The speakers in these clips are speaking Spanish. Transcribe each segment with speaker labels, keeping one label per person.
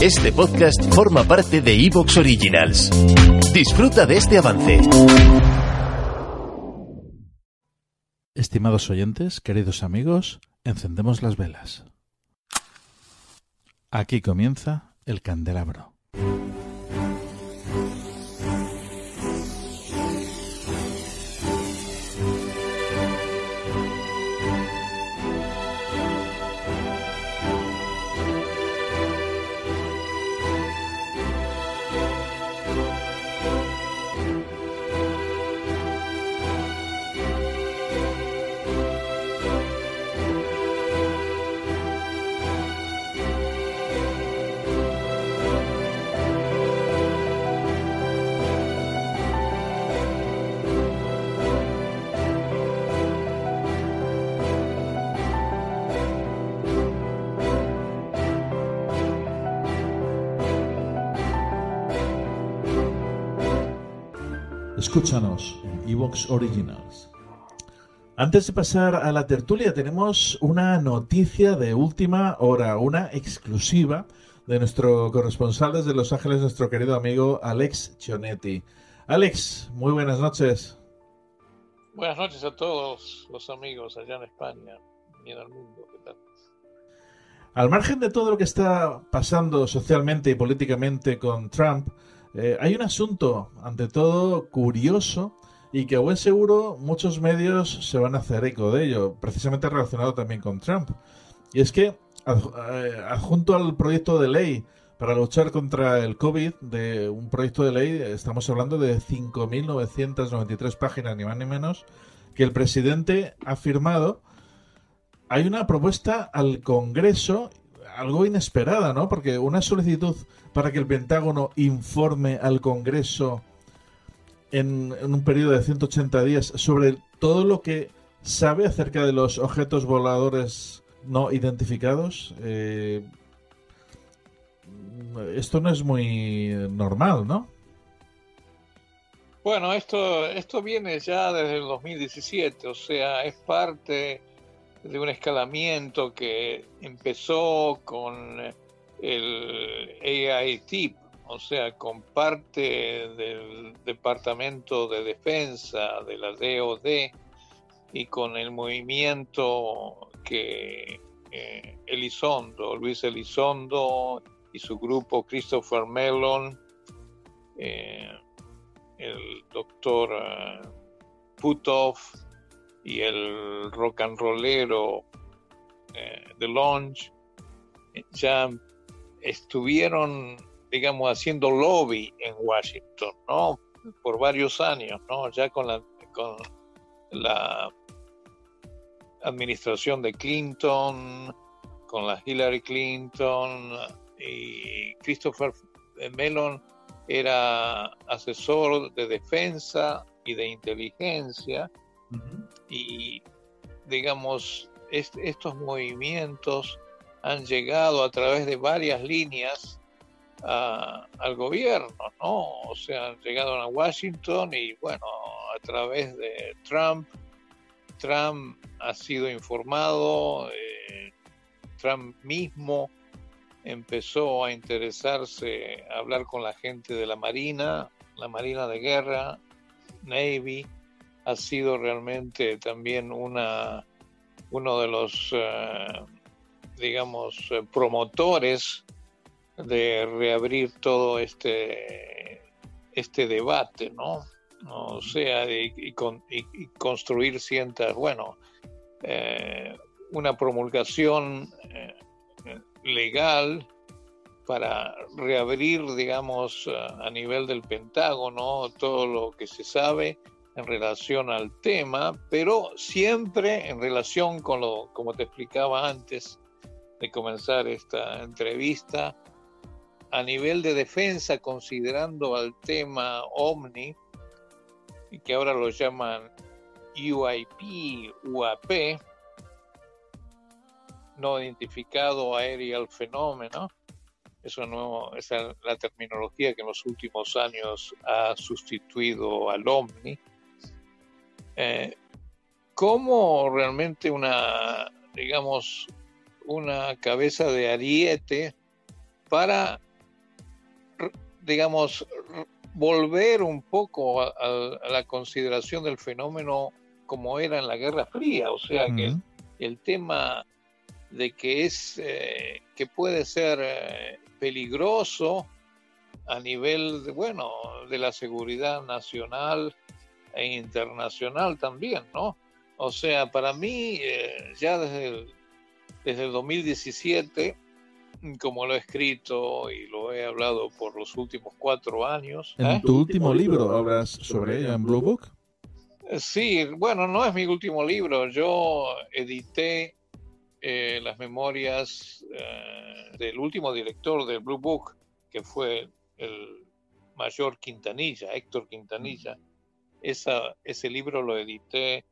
Speaker 1: Este podcast forma parte de Evox Originals. Disfruta de este avance.
Speaker 2: Estimados oyentes, queridos amigos, encendemos las velas. Aquí comienza el candelabro. Escúchanos en Evox Originals. Antes de pasar a la tertulia, tenemos una noticia de última hora, una exclusiva de nuestro corresponsal desde Los Ángeles, nuestro querido amigo Alex Chionetti. Alex, muy buenas noches.
Speaker 3: Buenas noches a todos los amigos allá en España y en el mundo. ¿Qué tal?
Speaker 2: Al margen de todo lo que está pasando socialmente y políticamente con Trump, eh, hay un asunto, ante todo, curioso y que a buen seguro muchos medios se van a hacer eco de ello, precisamente relacionado también con Trump. Y es que, eh, adjunto al proyecto de ley para luchar contra el COVID, de un proyecto de ley, estamos hablando de 5.993 páginas, ni más ni menos, que el presidente ha firmado. Hay una propuesta al Congreso, algo inesperada, ¿no? Porque una solicitud para que el Pentágono informe al Congreso en, un periodo de 180 días sobre todo lo que sabe acerca de los objetos voladores no identificados. Eh, esto no es muy normal, ¿no?
Speaker 3: Bueno, esto, esto viene ya desde el 2017, o sea, es parte de un escalamiento que empezó con el AIT, o sea, con parte del Departamento de Defensa de la DOD y con el movimiento que eh, Elizondo, Luis Elizondo y su grupo Christopher Mellon, eh, el doctor uh, Putov y el rock and rollero eh, The Launch, ya estuvieron, digamos, haciendo lobby en Washington, ¿no? Por varios años, ¿no? Ya con la, con la administración de Clinton, con la Hillary Clinton y Christopher Mellon era asesor de defensa y de inteligencia y digamos estos movimientos han llegado a través de varias líneas al gobierno, ¿no? O sea, han llegado a Washington y bueno, a través de Trump, Trump ha sido informado, eh, Trump mismo empezó a interesarse, a hablar con la gente de la Marina, la Marina de Guerra, Navy, ha sido realmente también una, uno de los... Eh, digamos, eh, promotores de reabrir todo este, este debate, ¿no? O sea, y, construir ciertas, bueno, eh, una promulgación eh, legal para reabrir, digamos, a nivel del Pentágono todo lo que se sabe en relación al tema, pero siempre en relación con lo, como te explicaba antes, de comenzar esta entrevista, a nivel de defensa, considerando al tema OVNI, que ahora lo llaman UIP, UAP, no identificado aerial fenómeno, eso no, esa es la terminología que en los últimos años ha sustituido al OVNI. Eh, ¿Cómo realmente una, digamos, una cabeza de ariete para, digamos, volver un poco a, la consideración del fenómeno como era en la Guerra Fría, o sea que el, tema de que es eh, que puede ser eh, peligroso a nivel de, bueno de la seguridad nacional e internacional también, ¿no? O sea, para mí eh, ya desde el, desde el 2017 como lo he escrito y lo he hablado por los últimos cuatro años.
Speaker 2: ¿En ¿eh? tu último libro hablas sobre ella en Blue Book?
Speaker 3: Sí, bueno, no es mi último libro. Yo edité eh, las memorias eh, del último director del Blue Book, que fue el mayor Quintanilla, Héctor Quintanilla. Esa, ese libro lo edité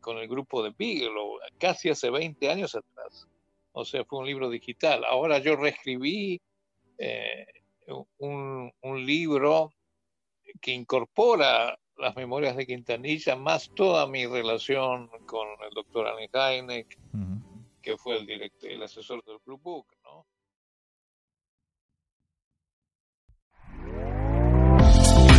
Speaker 3: con el grupo de Bigelow casi hace 20 años atrás. O sea, fue un libro digital. Ahora yo reescribí eh, un, libro que incorpora las memorias de Quintanilla, más toda mi relación con el doctor Allen Heineck, que fue el, director, el asesor del Blue Book,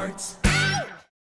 Speaker 4: parts.